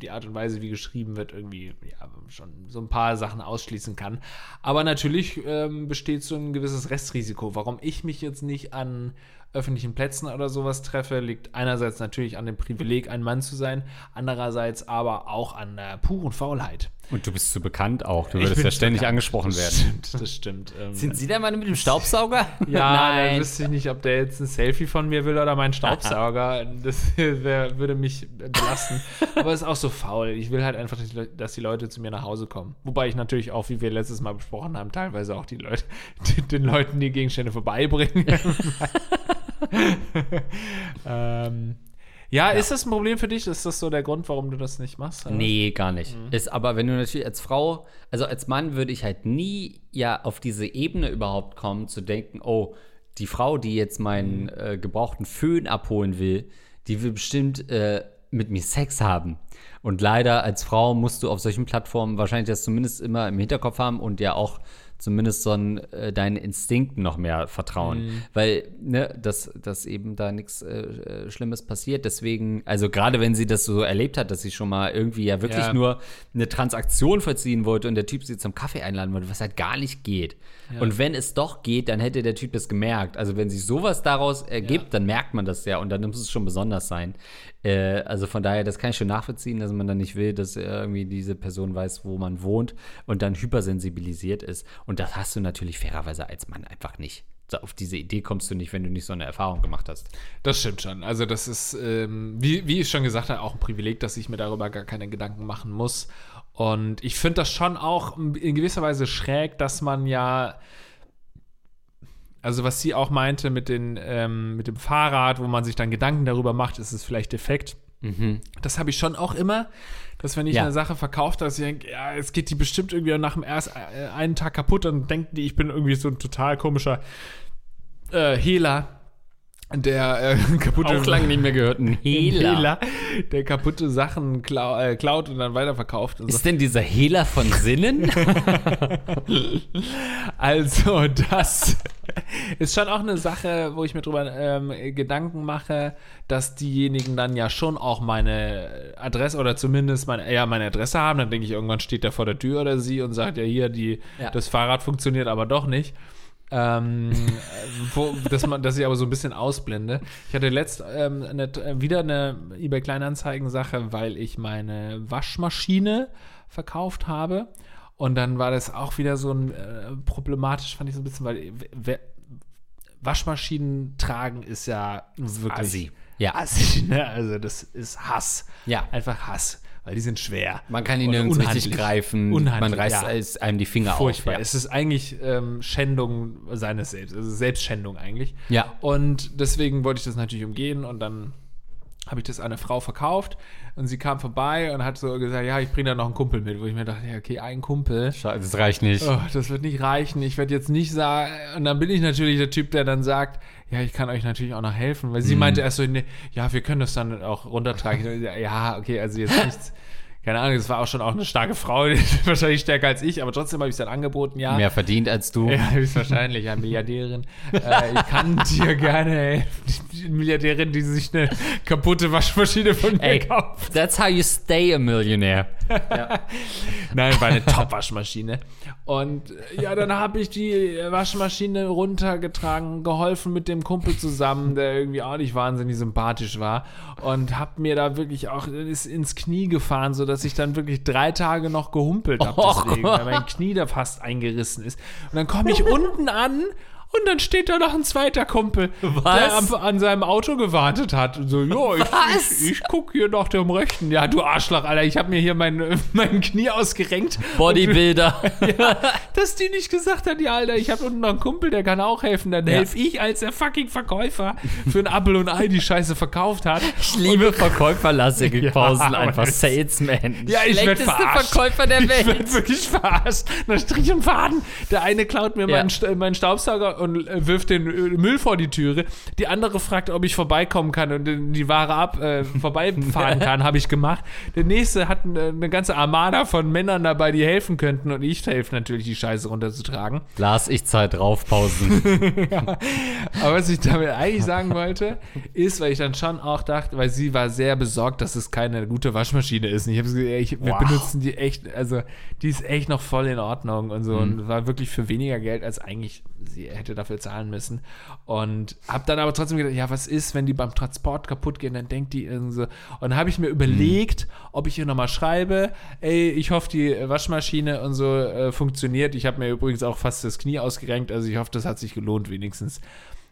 die Art und Weise, wie geschrieben wird, irgendwie ja, schon so ein paar Sachen ausschließen kann. Aber natürlich ähm, besteht so ein gewisses Restrisiko. Warum ich mich jetzt nicht an öffentlichen Plätzen oder sowas treffe, liegt einerseits natürlich an dem Privileg, ein Mann zu sein, andererseits aber auch an der puren Faulheit. Und du bist zu bekannt auch. Du würdest ja ständig bekannt. angesprochen das werden. Stimmt, das stimmt. Ähm, Sind Sie der Mann mit dem Staubsauger? ja, da Nein. wüsste ich nicht, ob der jetzt ein Selfie von mir will oder meinen Staubsauger. Das wär, würde mich belasten. Aber es ist auch so faul. Ich will halt einfach, dass die die Leute zu mir nach Hause kommen. Wobei ich natürlich auch, wie wir letztes Mal besprochen haben, teilweise auch die Leute, den Leuten die Gegenstände vorbeibringen. ähm, ja, ist das ein Problem für dich? Ist das so der Grund, warum du das nicht machst? oder? Nee, gar nicht. Ist aber, wenn du natürlich als Frau, also als Mann würde ich halt nie ja auf diese Ebene überhaupt kommen, zu denken, oh, die Frau, die jetzt meinen äh, gebrauchten Föhn abholen will, die will bestimmt äh, mit mir Sex haben. Und leider als Frau musst du auf solchen Plattformen wahrscheinlich das zumindest immer im Hinterkopf haben und ja auch zumindest so ein, äh, deinen Instinkten noch mehr vertrauen. Weil, ne, dass, dass eben da nichts äh, äh, Schlimmes passiert. Deswegen, also gerade wenn sie das so erlebt hat, dass sie schon mal irgendwie ja wirklich Ja. nur eine Transaktion vollziehen wollte und der Typ sie zum Kaffee einladen wollte, was halt gar nicht geht. Und wenn es doch geht, dann hätte der Typ das gemerkt. Also wenn sich sowas daraus ergibt, dann merkt man das ja und dann muss es schon besonders sein. Äh, also von daher, das kann ich schon nachvollziehen, dass man dann nicht will, dass irgendwie diese Person weiß, wo man wohnt und dann hypersensibilisiert ist. Und das hast du natürlich fairerweise als Mann einfach nicht. auf diese Idee kommst du nicht, wenn du nicht so eine Erfahrung gemacht hast. Das stimmt schon. Also das ist, ähm, wie, wie ich schon gesagt habe, auch ein Privileg, dass ich mir darüber gar keine Gedanken machen muss. Und ich finde das schon auch in gewisser Weise schräg, dass man ja, also was sie auch meinte mit, den, ähm, mit dem Fahrrad, wo man sich dann Gedanken darüber macht, ist es vielleicht defekt. Das habe ich schon auch immer, dass wenn ich Ja. eine Sache verkauft, dass ich denke, ja, es geht die bestimmt irgendwie nach dem ersten äh, einen Tag kaputt und denken die, ich bin irgendwie so ein total komischer äh, Hehler, der äh, kaputte Auch lange nicht mehr gehört. Ein Hehler. Hehler, der kaputte Sachen klau äh, klaut und dann weiterverkauft. Und so. Ist denn dieser Hehler von Sinnen? Also, das ist schon auch eine Sache, wo ich mir drüber ähm, Gedanken mache, dass diejenigen dann ja schon auch meine Adresse oder zumindest meine, ja, meine Adresse haben. Dann denke ich, irgendwann steht der vor der Tür oder sie und sagt, ja, hier, die, Ja. das Fahrrad funktioniert aber doch nicht. Ähm, wo, dass, man, dass ich aber so ein bisschen ausblende. Ich hatte letzt ähm, eine, äh, wieder eine eBay Kleinanzeigen-Sache, weil ich meine Waschmaschine verkauft habe. Und dann war das auch wieder so ein äh, problematisch, fand ich so ein bisschen, weil we- Waschmaschinen tragen ist ja wirklich Assi. Ja. Assi, ne? Also das ist Hass. Ja. Einfach Hass, weil die sind schwer. Man kann ihn nirgends richtig unhandlich. greifen. Unhandlich, Man reißt ja. einem die Finger Furchtbar. auf. Es ist eigentlich ähm, Schändung seines Selbst, also Selbstschändung eigentlich. Ja. Und deswegen wollte ich das natürlich umgehen und dann habe ich das an eine Frau verkauft und sie kam vorbei und hat so gesagt, ja, ich bringe da noch einen Kumpel mit, wo ich mir dachte, ja, okay, ein Kumpel. Scheiße, das reicht nicht. Oh, das wird nicht reichen. Ich werde jetzt nicht sagen. Und dann bin ich natürlich der Typ, der dann sagt, ja, ich kann euch natürlich auch noch helfen. Weil sie Mhm. meinte erst so, nee, ja, wir können das dann auch runtertragen. Ja, okay, also jetzt nichts. Keine Ahnung, das war auch schon auch eine starke Frau, wahrscheinlich stärker als ich, aber trotzdem habe ich es dann angeboten, ja. Mehr verdient als du. Ja, höchstwahrscheinlich, ja, Milliardärin. äh, ich kann dir gerne helfen. Milliardärin, die sich eine kaputte Waschmaschine von mir Ey, kauft. that's how you stay a millionaire. Nein, war eine Top-Waschmaschine. Und äh, ja, dann habe ich die Waschmaschine runtergetragen, geholfen mit dem Kumpel zusammen, der irgendwie auch nicht wahnsinnig sympathisch war. Und habe mir da wirklich auch ist ins Knie gefahren, sodass ich dann wirklich drei Tage noch gehumpelt habe weil mein Knie da fast eingerissen ist. Und dann komme ich unten an und dann steht da noch ein zweiter Kumpel, der Was? am, an seinem Auto gewartet hat. Und so, jo, ich, ich, ich guck hier nach dem Rechten. Ja, du Arschloch, Alter, ich habe mir hier mein, mein Knie ausgerenkt. Bodybuilder. Dass die nicht gesagt hat, ja, Alter, ich habe unten noch einen Kumpel, der kann auch helfen. Dann Ja. helfe ich als der fucking Verkäufer für ein Apple und Ei die Scheiße verkauft hat. Ich liebe verkäuferlastige Ja, Pausen, einfach Salesman. Ja, ich werd Schlechteste verarscht. Verkäufer der Ich Welt. werde wirklich verarscht. Nach Strich und Faden. Der eine klaut mir Ja. meinen, meinen Staubsauger und äh, wirft den äh, Müll vor die Türe. Die andere fragt, ob ich vorbeikommen kann und die Ware ab äh, vorbeifahren kann. Habe ich gemacht. Der nächste hat eine, eine ganze Armada von Männern dabei, die helfen könnten. Und ich helfe natürlich, die Scheiße runterzutragen. Lars, ich zahl drauf, Pausen. Aber was ich damit eigentlich sagen wollte, ist, weil ich dann schon auch dachte, weil sie war sehr besorgt, dass es keine gute Waschmaschine ist. Und ich habe gesagt, ich, wir Wow. benutzen die echt, also die ist echt noch voll in Ordnung und so Mhm. und war wirklich für weniger Geld, als eigentlich sie hätte dafür zahlen müssen. Und habe dann aber trotzdem gedacht, ja, was ist, wenn die beim Transport kaputt gehen, dann denkt die irgendwie so. Und dann habe ich mir überlegt, ob ich ihr nochmal schreibe, ey, ich hoffe, die Waschmaschine und so äh, funktioniert. Ich habe mir übrigens auch fast das Knie ausgerenkt, also ich hoffe, das hat sich gelohnt wenigstens.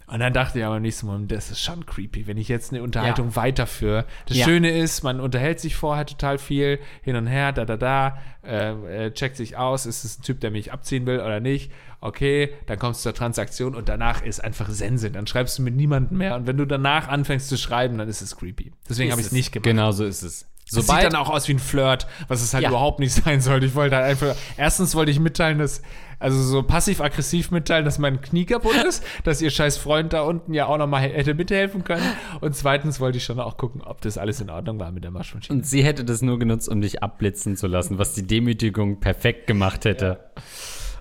Und dann dachte ich aber im nächsten Moment, das ist schon creepy, wenn ich jetzt eine Unterhaltung weiterführe. Das Ja. Schöne ist, man unterhält sich vorher total viel, hin und her, da, da, da, äh, äh, checkt sich aus, ist es ein Typ, der mich abziehen will oder nicht. Okay, dann kommst du zur Transaktion und danach ist einfach Sense. Dann schreibst du mit niemandem mehr und wenn du danach anfängst zu schreiben, dann ist es creepy. Deswegen habe ich es nicht gemacht. Genau so ist es. Das Sobald, sieht dann auch aus wie ein Flirt, was es halt Ja. überhaupt nicht sein sollte. Ich wollte halt einfach, erstens wollte ich mitteilen, dass, also so passiv-aggressiv mitteilen, dass mein Knie kaputt ist, dass ihr scheiß Freund da unten ja auch nochmal hätte mithelfen können. Und zweitens wollte ich schon auch gucken, ob das alles in Ordnung war mit der Waschmaschine. und sie hätte das nur genutzt, um dich abblitzen zu lassen, was die Demütigung perfekt gemacht hätte.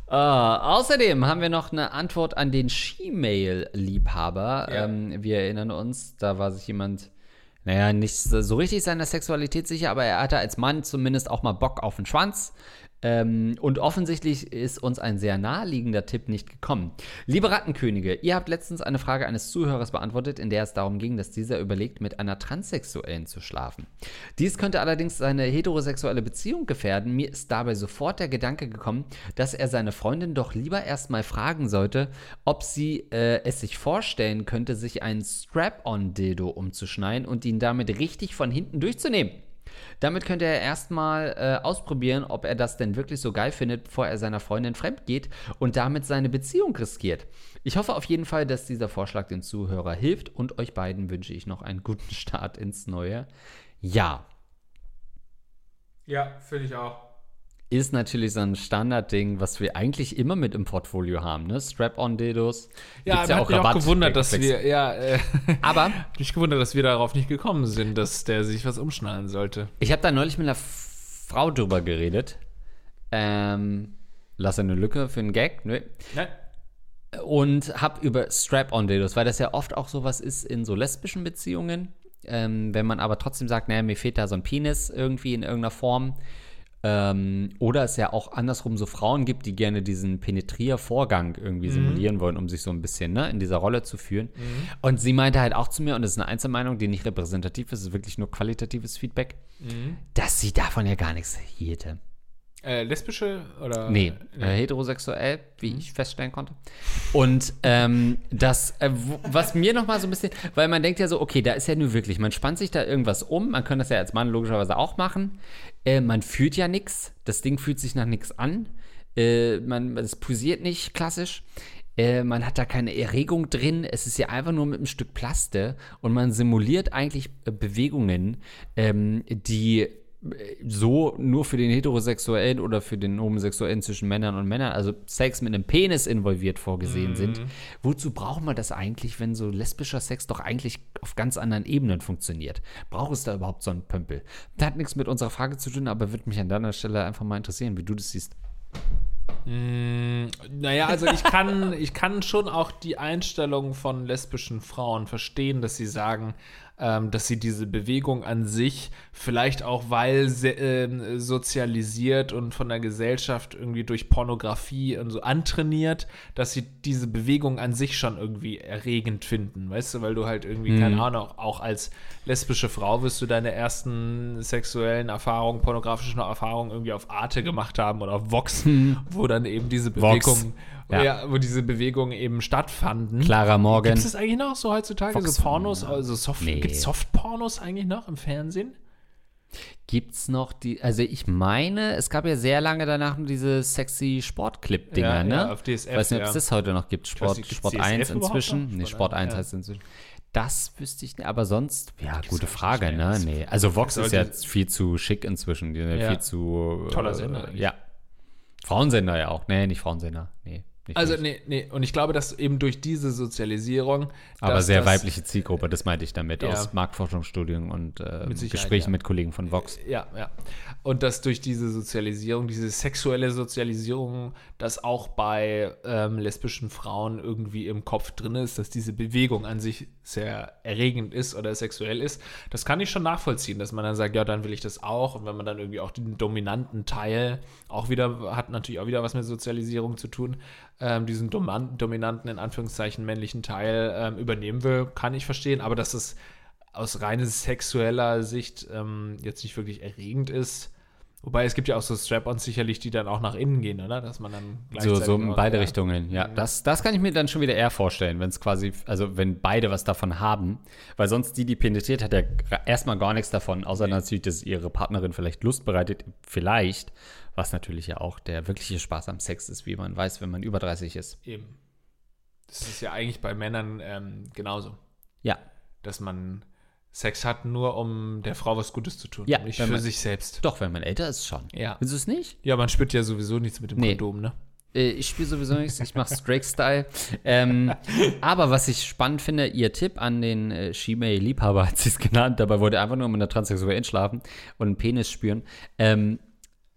Ah, außerdem haben wir noch eine Antwort an den She-Mail-Liebhaber. Ja. Ähm, wir erinnern uns, da war sich jemand, naja, nicht so richtig seiner Sexualität sicher, aber er hatte als Mann zumindest auch mal Bock auf den Schwanz. Ähm, und offensichtlich ist uns ein sehr naheliegender Tipp nicht gekommen. Liebe Rattenkönige, ihr habt letztens eine Frage eines Zuhörers beantwortet, in der es darum ging, dass dieser überlegt, mit einer Transsexuellen zu schlafen. Dies könnte allerdings seine heterosexuelle Beziehung gefährden. Mir ist dabei sofort der Gedanke gekommen, dass er seine Freundin doch lieber erstmal fragen sollte, ob sie äh, es sich vorstellen könnte, sich einen Strap-on-Dildo umzuschneiden und ihn damit richtig von hinten durchzunehmen. Damit könnte er erstmal äh, ausprobieren, ob er das denn wirklich so geil findet, bevor er seiner Freundin fremd geht und damit seine Beziehung riskiert. Ich hoffe auf jeden Fall, dass dieser Vorschlag den Zuhörer hilft und euch beiden wünsche ich noch einen guten Start ins neue Jahr. Ja, finde ich auch. Ist natürlich so ein Standardding, was wir eigentlich immer mit im Portfolio haben, ne? Strap-on-Dildos. Ja, Gibt's aber hat mich auch gewundert, dass wir, ja, äh, Aber mich gewundert, dass wir darauf nicht gekommen sind, dass der sich was umschnallen sollte. Ich habe da neulich mit einer Frau drüber geredet. Ähm, lass eine Lücke für einen Gag. Nö. Nein. Und habe über Strap-on-Dildos, weil das ja oft auch sowas ist in so lesbischen Beziehungen. Ähm, wenn man aber trotzdem sagt, naja, mir fehlt da so ein Penis irgendwie in irgendeiner Form. Ähm, oder es ja auch andersrum so Frauen gibt, die gerne diesen Penetriervorgang irgendwie simulieren wollen, um sich so ein bisschen ne, in dieser Rolle zu fühlen. Und sie meinte halt auch zu mir, und das ist eine Einzelmeinung, die nicht repräsentativ ist, ist wirklich nur qualitatives Feedback, dass sie davon ja gar nichts hielte. Äh, lesbische oder? Nee, äh, heterosexuell, wie ich feststellen konnte. Und ähm, das, äh, was mir nochmal so ein bisschen, weil man denkt ja so, okay, da ist ja nur wirklich, man spannt sich da irgendwas um, man kann das ja als Mann logischerweise auch machen. Äh, man fühlt ja nichts, das Ding fühlt sich nach nichts an. Äh, man, es posiert nicht klassisch. Äh, man hat da keine Erregung drin. Es ist ja einfach nur mit einem Stück Plaste und man simuliert eigentlich Bewegungen, ähm, die so nur für den Heterosexuellen oder für den Homosexuellen zwischen Männern und Männern, also Sex mit einem Penis involviert vorgesehen sind. Wozu braucht man das eigentlich, wenn so lesbischer Sex doch eigentlich auf ganz anderen Ebenen funktioniert? Braucht es da überhaupt so einen Pömpel? Das hat nichts mit unserer Frage zu tun, aber würde mich an deiner Stelle einfach mal interessieren, wie du das siehst. Naja, also ich kann, ich kann schon auch die Einstellung von lesbischen Frauen verstehen, dass sie sagen, ähm, dass sie diese Bewegung an sich, vielleicht auch weil ähm, sozialisiert und von der Gesellschaft irgendwie durch Pornografie und so antrainiert, dass sie diese Bewegung an sich schon irgendwie erregend finden, weißt du, weil du halt irgendwie, keine Ahnung, auch als lesbische Frau wirst du deine ersten sexuellen Erfahrungen, pornografischen Erfahrungen irgendwie auf Arte gemacht haben oder auf Vox, wo dann eben diese Vox. Ja. ja. wo diese Bewegungen eben stattfanden. Clara Morgan. Gibt es das eigentlich noch so heutzutage, Fox. so Pornos, also Soft, Nee. gibt es Soft-Pornos eigentlich noch im Fernsehen? Gibt's noch die, also ich meine, es gab ja sehr lange danach nur diese sexy Sportclip-Dinger, Ja, ne? ja, auf DSF, Ich weiß nicht, ob es das heute noch gibt. Sport, nicht, Sport DSF 1 überhaupt inzwischen. noch? Nee? Sport 1 Ja. heißt inzwischen. Das wüsste ich nicht, aber sonst, ja, gute eigentlich Frage, ne? Das- Nee. Also Vox ist ja viel zu schick inzwischen. Die sind ja viel zu. Toller äh, Sender eigentlich. Ja. Frauensender ja auch. Nee, nicht Frauensender. Nee. Nicht Also, nee, nee. Und ich glaube, dass eben durch diese Sozialisierung. aber sehr das- weibliche Zielgruppe, das meinte ich damit, Ja. aus Marktforschungsstudien und äh, Mit Gesprächen ja. mit Kollegen von Vox. Ja, ja. Und dass durch diese Sozialisierung, diese sexuelle Sozialisierung, das auch bei ähm, lesbischen Frauen irgendwie im Kopf drin ist, dass diese Bewegung an sich sehr erregend ist oder sexuell ist, das kann ich schon nachvollziehen, dass man dann sagt, ja, dann will ich das auch. Und wenn man dann irgendwie auch den dominanten Teil auch wieder, hat natürlich auch wieder was mit Sozialisierung zu tun, ähm, diesen dominanten, in Anführungszeichen, männlichen Teil ähm, übernehmen will, kann ich verstehen. Aber dass es aus rein sexueller Sicht ähm, jetzt nicht wirklich erregend ist. Wobei es gibt ja auch so Strap-ons sicherlich, die dann auch nach innen gehen, oder? Dass man dann So, gleichzeitig so in auch- beide ja. Richtungen, ja. Das, das kann ich mir dann schon wieder eher vorstellen, wenn es quasi, also wenn beide was davon haben. Weil sonst die, die penetriert, hat ja erstmal gar nichts davon, außer natürlich, dass ihre Partnerin vielleicht Lust bereitet. Vielleicht, was natürlich ja auch der wirkliche Spaß am Sex ist, wie man weiß, wenn man über 30 ist. Eben. Das ist ja eigentlich bei Männern ähm, genauso. Ja. Dass man Sex hat, nur um der Frau was Gutes zu tun. Ja, nicht für man- sich selbst. Doch, wenn man älter ist, schon. Ja. Findest du es nicht? Ja, man spürt ja sowieso nichts mit dem Nee. Kondom, ne? Äh, Ich spiele sowieso nichts, ich mache Drake-Style. Ähm, aber was ich spannend finde, ihr Tipp an den äh, Shimei-Liebhaber hat sie es genannt, dabei wollte er einfach nur mit einer Transsexuellen schlafen und einen Penis spüren. Ähm,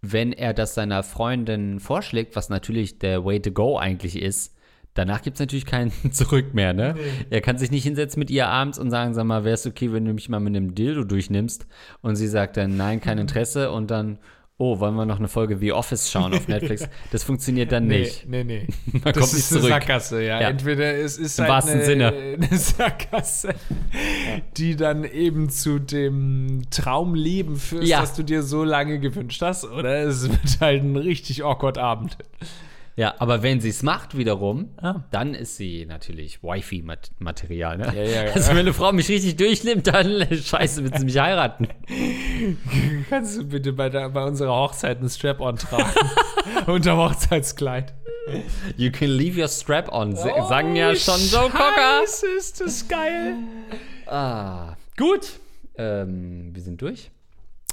wenn er das seiner Freundin vorschlägt, was natürlich der Way to go eigentlich ist, danach gibt es natürlich kein Zurück mehr, ne? Er kann sich nicht hinsetzen mit ihr abends und sagen, sag mal, wäre es okay, wenn du mich mal mit einem Dildo durchnimmst? Und sie sagt dann, nein, kein Interesse und dann oh, wollen wir noch eine Folge The Office schauen auf Netflix? Das funktioniert dann nicht. Nee, nee, nee. Man das kommt ist nicht eine zurück. Sackgasse, ja. Ja. Entweder es ist Im halt wahrsten eine, Sinne. eine Sackgasse, die dann eben zu dem Traumleben führt, Ja. das du dir so lange gewünscht hast, oder es wird halt ein richtig awkward Abend. Ja, aber wenn sie es macht wiederum, Ah. dann ist sie natürlich Wifi-Material. Ne? Ja, ja, ja. Also wenn eine Frau mich richtig durchnimmt, dann scheiße, wird sie mich heiraten. Kannst du bitte bei, der, bei unserer Hochzeit einen Strap-on tragen? Unterm Hochzeitskleid. You can leave your strap on, sagen ja schon Joe Cocker. Oh, Scheiße, ist das geil. Ah, gut. Ähm, wir sind durch.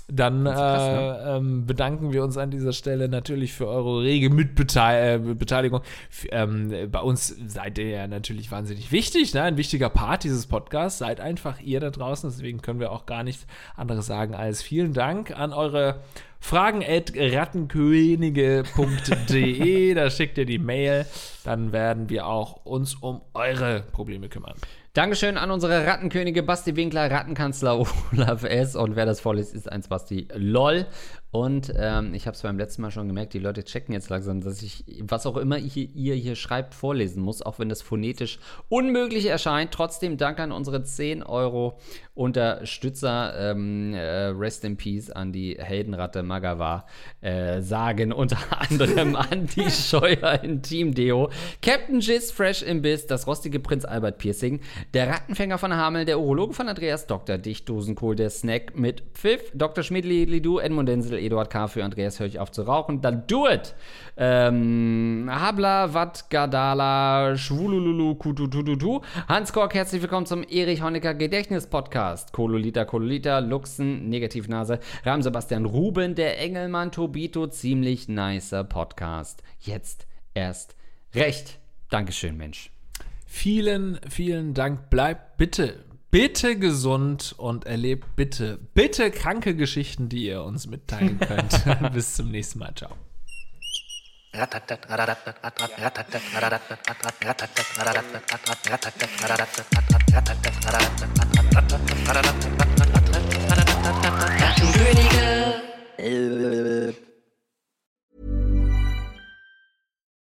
Dann krass, ne? äh, ähm, bedanken wir uns an dieser Stelle natürlich für eure rege Mitbeteiligung. Äh, ähm, bei uns seid ihr ja natürlich wahnsinnig wichtig, ne? ein wichtiger Part dieses Podcasts. Seid einfach ihr da draußen, deswegen können wir auch gar nichts anderes sagen als vielen Dank an eure Fragen at rattenkönige.de. da schickt ihr die Mail, dann werden wir auch uns um eure Probleme kümmern. Dankeschön an unsere Rattenkönige Basti Winkler, Rattenkanzler Olaf S. Und wer das vorliest, ist ein Basti LOL. Und ähm, ich habe es beim letzten Mal schon gemerkt, die Leute checken jetzt langsam, dass ich, was auch immer ich, ihr hier schreibt, vorlesen muss, auch wenn das phonetisch unmöglich erscheint. Trotzdem Dank an unsere 10 Euro Unterstützer. Ähm, äh, rest in Peace an die Heldenratte Magawa. Äh, sagen unter anderem Andy Scheuer in Team Deo, Captain Jizz Fresh im Biss, das rostige Prinz Albert Piercing, der Rattenfänger von Hamel, der Urologe von Andreas, Dr. Dichtdosenkohl, der Snack mit Pfiff, Dr. Schmidli, Lidu, Edmund Denzel, Eduard K. für Andreas, hör ich auf zu rauchen, dann do it! Ähm, Habla, Wat, Gadala, Schwulululu, Kututututu, Hans Kork, herzlich willkommen zum Erich Honecker Gedächtnis Podcast. Kololita, Kololita, Luxen, Negativnase, Ram Sebastian Ruben, der Engelmann, Tobito, ziemlich nicer Podcast. Jetzt erst recht. Dankeschön, Mensch. Vielen, vielen Dank. Bleibt bitte, bitte gesund und erlebt bitte, bitte kranke Geschichten, die ihr uns mitteilen könnt. Bis zum nächsten Mal. Ciao. Könige.